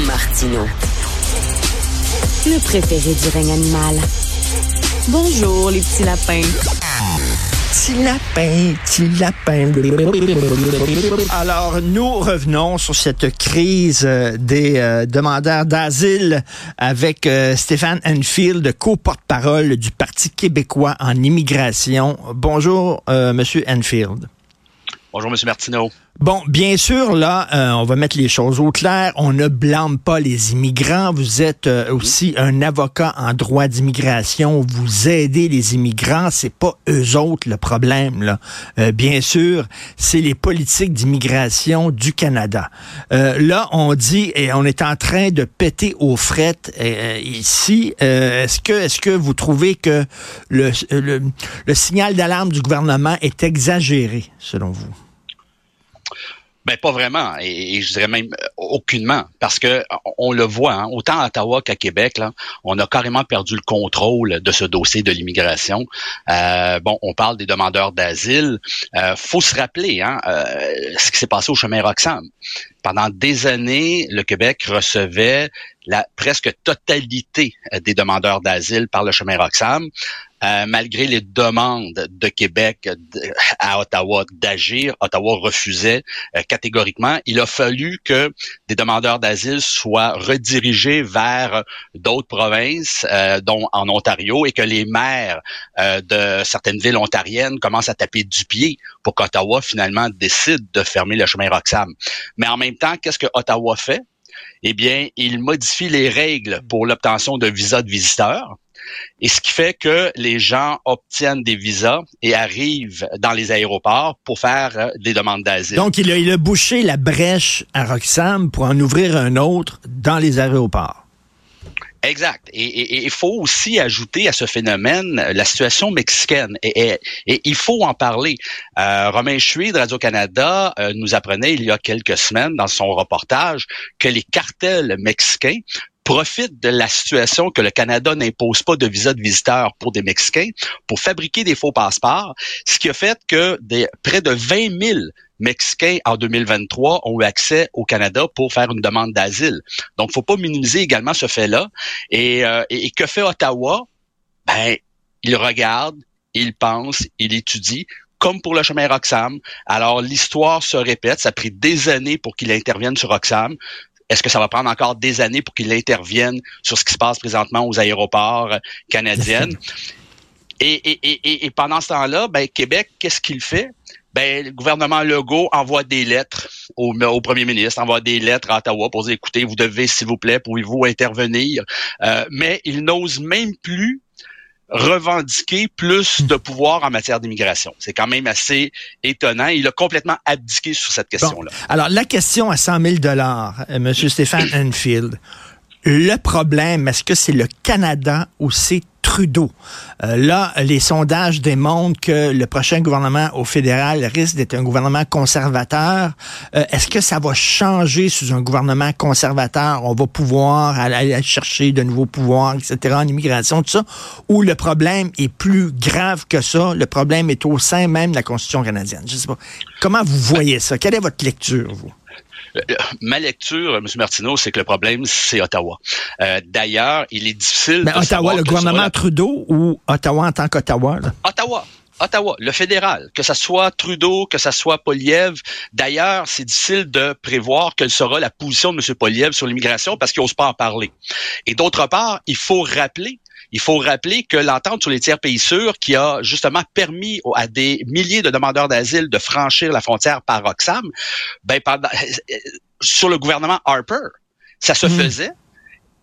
Martino. Le préféré du règne animal. Bonjour, les petits lapins. Petit lapin, petit lapin. Alors, nous revenons sur cette crise euh, des euh, demandeurs d'asile avec euh, Stéphane Enfield, co-porte-parole du Parti québécois en immigration. Bonjour, Monsieur Enfield. Bonjour, Monsieur Martineau. Bon, bien sûr, là, euh, on va mettre les choses au clair. On ne blâme pas les immigrants. Vous êtes euh, aussi un avocat en droit d'immigration. Vous aidez les immigrants. C'est pas eux autres le problème. Là. Euh, bien sûr, c'est les politiques d'immigration du Canada. là, on dit et on est en train de péter aux frettes ici. est-ce que, est-ce que vous trouvez que le, le, le signal d'alarme du gouvernement est exagéré, selon vous? Ben pas vraiment, et, je dirais même euh, aucunement, parce que on le voit, hein, autant à Ottawa qu'à Québec, là, on a carrément perdu le contrôle de ce dossier de l'immigration. Euh, bon, on parle des demandeurs d'asile. Euh, faut se rappeler hein, euh, ce qui s'est passé au chemin Roxham. Pendant des années, le Québec recevait la presque totalité des demandeurs d'asile par le chemin Roxham. Euh, malgré les demandes de Québec à Ottawa d'agir, Ottawa refusait euh, catégoriquement. Il a fallu que des demandeurs d'asile soient redirigés vers d'autres provinces, euh, dont en Ontario, et que les maires de certaines villes ontariennes commencent à taper du pied pour qu'Ottawa finalement décide de fermer le chemin Roxham. Mais en même temps, qu'est-ce que Ottawa fait? Eh bien, il modifie les règles pour l'obtention de visas de visiteurs et ce qui fait que les gens obtiennent des visas et arrivent dans les aéroports pour faire euh, des demandes d'asile. Donc, il a, il a bouché la brèche à Roxham pour en ouvrir un autre dans les aéroports. Exact. Et il faut aussi ajouter à ce phénomène la situation mexicaine. Et, il faut en parler. Euh, Romain Chuy de Radio-Canada euh, nous apprenait il y a quelques semaines dans son reportage que les cartels mexicains profite de la situation que le Canada n'impose pas de visa de visiteur pour des Mexicains pour fabriquer des faux passeports, ce qui a fait que près de 20 000 Mexicains en 2023 ont eu accès au Canada pour faire une demande d'asile. Donc, faut pas minimiser également ce fait-là. Et, euh, et, que fait Ottawa? Ben, il regarde, il pense, il étudie, comme pour le chemin Roxham. Alors, l'histoire se répète. Ça a pris des années pour qu'il intervienne sur Roxham. Est-ce que ça va prendre encore des années pour qu'il intervienne sur ce qui se passe présentement aux aéroports canadiens? Et, pendant ce temps-là, ben, Québec, qu'est-ce qu'il fait? Ben, le gouvernement Legault envoie des lettres au, premier ministre, envoie des lettres à Ottawa pour dire, écoutez, vous devez, s'il vous plaît, pouvez-vous intervenir? Euh, mais il n'ose même plus revendiquer plus de pouvoir en matière d'immigration. C'est quand même assez étonnant. Il a complètement abdiqué sur cette question-là. alors, la question à 100 000 dollars, euh, M. Stéphane Enfield. Le problème, est-ce que c'est le Canada ou c'est Trudeau? Euh, là, les sondages démontrent que le prochain gouvernement au fédéral risque d'être un gouvernement conservateur. Euh, est-ce que ça va changer sous un gouvernement conservateur? On va pouvoir aller chercher de nouveaux pouvoirs, etc., en immigration, tout ça? Ou le problème est plus grave que ça? Le problème est au sein même de la Constitution canadienne. Je sais pas. Comment vous voyez ça? Quelle est votre lecture, vous? Euh, ma lecture, M. Martineau, c'est que le problème, c'est Ottawa. Euh, d'ailleurs, il est difficile Mais Ottawa, le gouvernement Trudeau ou Ottawa en tant qu'Ottawa? Ottawa. Ottawa, le fédéral, que ce soit Trudeau, que ce soit Poliev. D'ailleurs, c'est difficile de prévoir quelle sera la position de M. Poliev sur l'immigration parce qu'il n'ose pas en parler. Et d'autre part, il faut rappeler il faut rappeler que l'entente sur les tiers pays sûrs qui a justement permis à des milliers de demandeurs d'asile de franchir la frontière par Roxham, ben pendant, sur le gouvernement Harper, ça se mmh. faisait.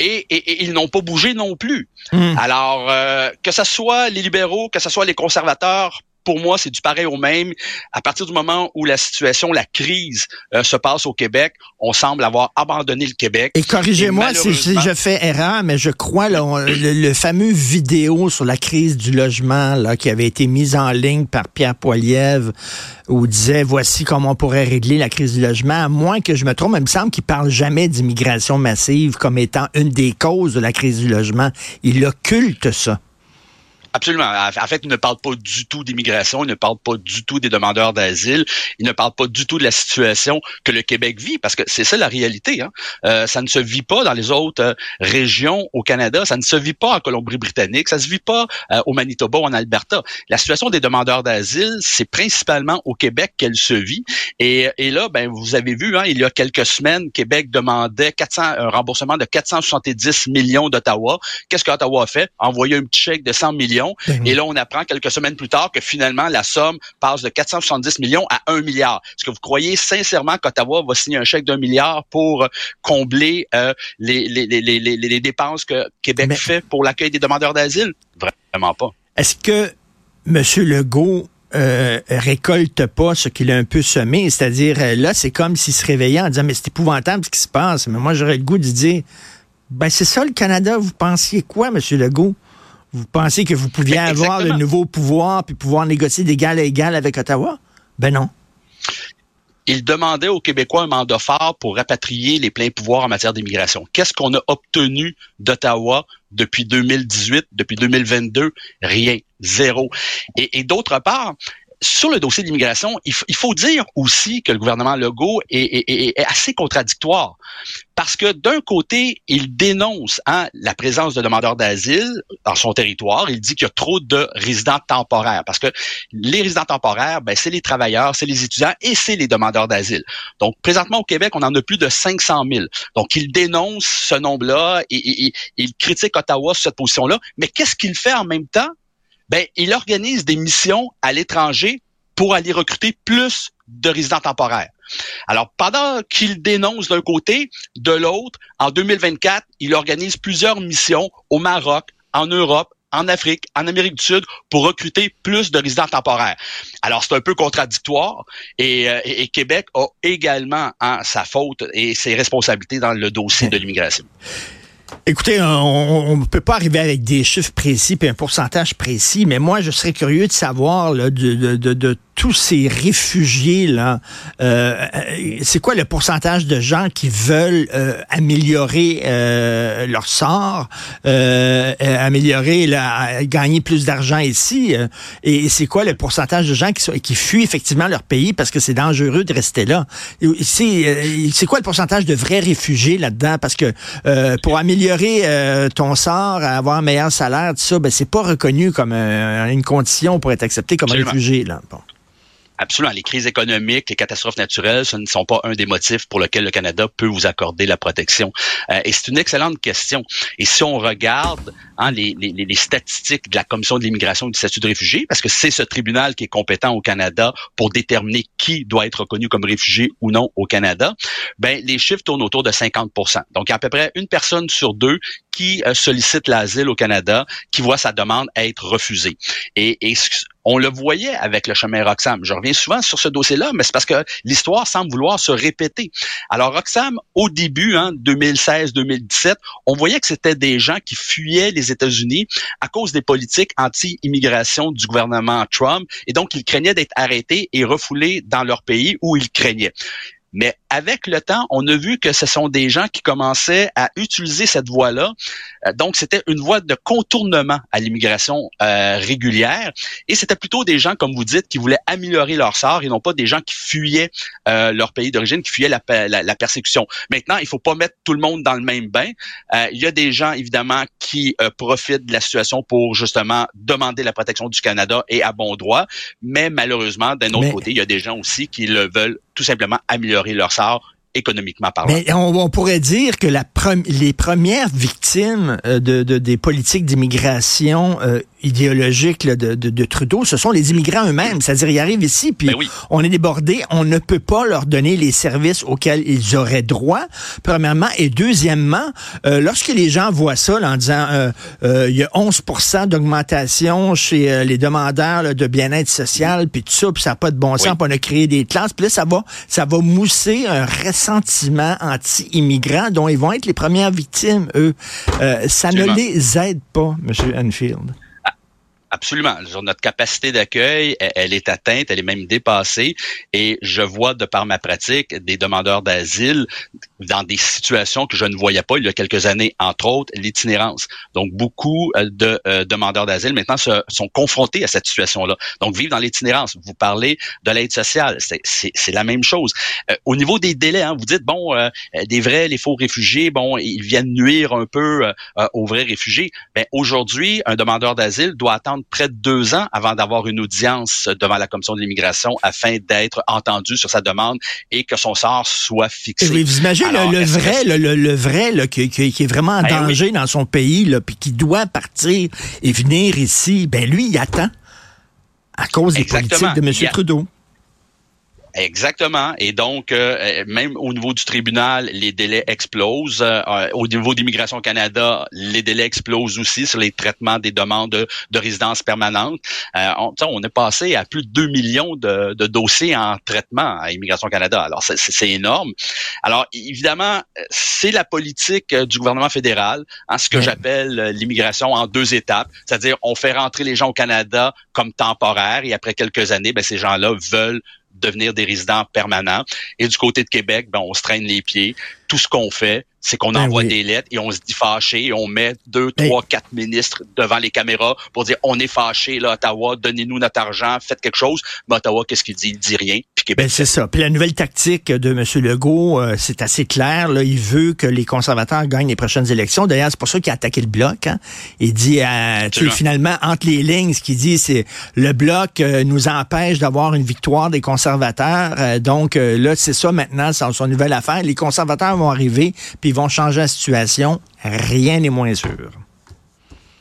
Et, ils n'ont pas bougé non plus. Mmh. Alors, euh, que ce soit les libéraux, que ce soit les conservateurs, pour moi, c'est du pareil au même. À partir du moment où la situation, la crise euh, se passe au Québec, on semble avoir abandonné le Québec. Et corrigez-moi si, je fais erreur, mais je crois le, fameux vidéo sur la crise du logement là, qui avait été mise en ligne par Pierre Poilievre, où il disait voici comment on pourrait régler la crise du logement. À moins que je me trompe, il me semble qu'il parle jamais d'immigration massive comme étant une des causes de la crise du logement. Il occulte ça. Absolument. En fait, il ne parle pas du tout d'immigration, il ne parle pas du tout des demandeurs d'asile, il ne parle pas du tout de la situation que le Québec vit, parce que c'est ça la réalité. Hein. Euh, ça ne se vit pas dans les autres euh, régions au Canada, ça ne se vit pas en Colombie-Britannique, ça se vit pas euh, au Manitoba ou en Alberta. La situation des demandeurs d'asile, c'est principalement au Québec qu'elle se vit. Et, et là, ben, vous avez vu, hein, il y a quelques semaines, Québec demandait 400, un remboursement de 470 millions d'Ottawa. Qu'est-ce qu'Ottawa a fait? Envoyé un petit chèque de 100 millions. Ben et là, on apprend quelques semaines plus tard que finalement, la somme passe de 470 millions à 1 milliard. Est-ce que vous croyez sincèrement qu'Ottawa va signer un chèque d'un milliard pour euh, combler euh, les, les, les, les, les dépenses que Québec fait pour l'accueil des demandeurs d'asile? Vraiment pas. Est-ce que M. Legault euh, récolte pas ce qu'il a un peu semé? C'est-à-dire, là, c'est comme s'il se réveillait en disant, mais c'est épouvantable ce qui se passe. Mais moi, j'aurais le goût de dire, ben c'est ça le Canada. Vous pensiez quoi, M. Legault? Vous pensez que vous pouviez avoir le nouveau pouvoir puis pouvoir négocier d'égal à égal avec Ottawa? Ben non. Il demandait aux Québécois un mandat fort pour rapatrier les pleins pouvoirs en matière d'immigration. Qu'est-ce qu'on a obtenu d'Ottawa depuis 2018, depuis 2022? Rien. Zéro. Et, et d'autre part, sur le dossier de l'immigration, il, faut dire aussi que le gouvernement Legault est, assez contradictoire. Parce que d'un côté, il dénonce hein, la présence de demandeurs d'asile dans son territoire. Il dit qu'il y a trop de résidents temporaires. Parce que les résidents temporaires, ben, c'est les travailleurs, c'est les étudiants et c'est les demandeurs d'asile. Donc, présentement au Québec, on en a plus de 500 000. Donc, il dénonce ce nombre-là et il critique Ottawa sur cette position-là. Mais qu'est-ce qu'il fait en même temps? Ben, il organise des missions à l'étranger pour aller recruter plus de résidents temporaires. Alors, pendant qu'il dénonce d'un côté, de l'autre, en 2024, il organise plusieurs missions au Maroc, en Europe, en Afrique, en Amérique du Sud, pour recruter plus de résidents temporaires. Alors, c'est un peu contradictoire et, euh, Québec a également hein, sa faute et ses responsabilités dans le dossier de l'immigration. Écoutez, on ne peut pas arriver avec des chiffres précis et un pourcentage précis, mais moi, je serais curieux de savoir de, de, de tous ces réfugiés là, euh, c'est quoi le pourcentage de gens qui veulent euh, améliorer euh, leur sort, améliorer, la, gagner plus d'argent ici, et c'est quoi le pourcentage de gens qui, qui fuient effectivement leur pays parce que c'est dangereux de rester là? C'est quoi le pourcentage de vrais réfugiés là-dedans? Parce que pour améliorer ton sort, avoir un meilleur salaire, tout ça, ben c'est pas reconnu comme une condition pour être accepté comme réfugié là. Bon. Absolument. Les crises économiques, les catastrophes naturelles, ce ne sont pas un des motifs pour lesquels le Canada peut vous accorder la protection. Euh, et c'est une excellente question. Et si on regarde hein, les, les, les, statistiques de la Commission de l'immigration et du statut de réfugié, parce que c'est ce tribunal qui est compétent au Canada pour déterminer qui doit être reconnu comme réfugié ou non au Canada, ben les chiffres tournent autour de 50 Donc, il y a à peu près une personne sur deux qui euh, sollicite l'asile au Canada, qui voit sa demande être refusée. Et, et on le voyait avec le chemin Roxham. Je reviens souvent sur ce dossier-là, mais c'est parce que l'histoire semble vouloir se répéter. Alors Roxham, au début, hein, 2016-2017, on voyait que c'était des gens qui fuyaient les États-Unis à cause des politiques anti-immigration du gouvernement Trump, et donc ils craignaient d'être arrêtés et refoulés dans leur pays où ils craignaient. Mais avec le temps, on a vu que ce sont des gens qui commençaient à utiliser cette voie-là. Euh, donc, c'était une voie de contournement à l'immigration euh, régulière. Et c'était plutôt des gens, comme vous dites, qui voulaient améliorer leur sort et non pas des gens qui fuyaient euh, leur pays d'origine, qui fuyaient la, la, persécution. Maintenant, il faut pas mettre tout le monde dans le même bain. il y a des gens, évidemment, qui profitent de la situation pour justement demander la protection du Canada et à bon droit. Mais malheureusement, d'un autre côté, il y a des gens aussi qui le veulent tout simplement améliorer leur sort économiquement parlant. Mais on, pourrait dire que les premières victimes euh, de, des politiques d'immigration euh, idéologique de, de, Trudeau, ce sont les immigrants eux-mêmes. C'est-à-dire, ils arrivent ici, puis ben on est débordé, on ne peut pas leur donner les services auxquels ils auraient droit, premièrement. Et deuxièmement, euh, lorsque les gens voient ça, en disant, euh, euh, il y a 11 d'augmentation chez les demandeurs de bien-être social, puis tout ça, puis ça n'a pas de bon sens, puis on a créé des classes, puis là, ça va, ça va mousser un ressentiment anti-immigrant dont ils vont être les premières victimes, eux. ça ne les aide pas, M. Enfield. Absolument. Notre capacité d'accueil, elle, est atteinte, elle est même dépassée. Et je vois de par ma pratique des demandeurs d'asile dans des situations que je ne voyais pas il y a quelques années, entre autres l'itinérance. Donc beaucoup euh, de euh, demandeurs d'asile maintenant sont confrontés à cette situation-là. Donc vivre dans l'itinérance. Vous parlez de l'aide sociale, c'est la même chose. Euh, au niveau des délais, hein, vous dites bon, des vrais, les faux réfugiés, bon, ils viennent nuire un peu aux vrais réfugiés. Ben aujourd'hui, un demandeur d'asile doit attendre près de deux ans avant d'avoir une audience devant la commission de l'immigration afin d'être entendu sur sa demande et que son sort soit fixé. vous imaginez le, vrai, le, vrai, qui, est vraiment en ben danger dans son pays, là, puis qui doit partir et venir ici, ben lui, il attend à cause des politiques de M. Trudeau. Exactement. Et donc, euh, même au niveau du tribunal, les délais explosent. Euh, au niveau d'Immigration Canada, les délais explosent aussi sur les traitements des demandes de, résidence permanente. Euh, on, est passé à plus de 2 millions de, dossiers en traitement à Immigration Canada. Alors, c'est énorme. Alors, évidemment, c'est la politique du gouvernement fédéral, hein, ce que j'appelle l'immigration en deux étapes. C'est-à-dire, on fait rentrer les gens au Canada comme temporaires et après quelques années, ben, ces gens-là veulent devenir des résidents permanents. Et du côté de Québec, ben, on se traîne les pieds. Tout ce qu'on fait, c'est qu'on ben envoie des lettres et on se dit fâché et on met deux, ben trois, quatre ministres devant les caméras pour dire on est fâché, là, Ottawa, donnez-nous notre argent, faites quelque chose. Mais Ottawa, qu'est-ce qu'il dit? Il dit rien. Puis Québec. Ben, c'est ça. Puis la nouvelle tactique de M. Legault, euh, c'est assez clair. Là, il veut que les conservateurs gagnent les prochaines élections. D'ailleurs, c'est pour ça qu'il a attaqué le bloc. Hein. Il dit, euh, finalement, entre les lignes, ce qu'il dit, c'est le bloc euh, nous empêche d'avoir une victoire des conservateurs. donc là, c'est ça maintenant, c'est son nouvelle affaire. Les conservateurs vont arriver, puis ils vont changer la situation. Rien n'est moins sûr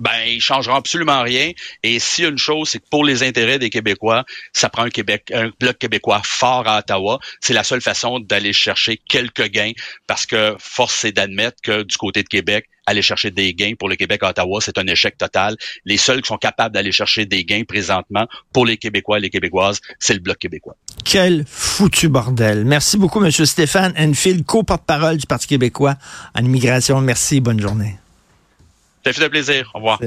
ben ils changeront absolument rien. Et si une chose, c'est que pour les intérêts des Québécois, ça prend un Québec, un bloc québécois fort à Ottawa. C'est la seule façon d'aller chercher quelques gains, parce que force est d'admettre que du côté de Québec, aller chercher des gains pour le Québec à Ottawa, c'est un échec total. Les seuls qui sont capables d'aller chercher des gains présentement pour les Québécois et les Québécoises, c'est le Bloc québécois. Quel foutu bordel. Merci beaucoup, M. Stéphane Enfield, co-porte-parole du Parti québécois en immigration. Merci, bonne journée. Ça fait plaisir. Au revoir.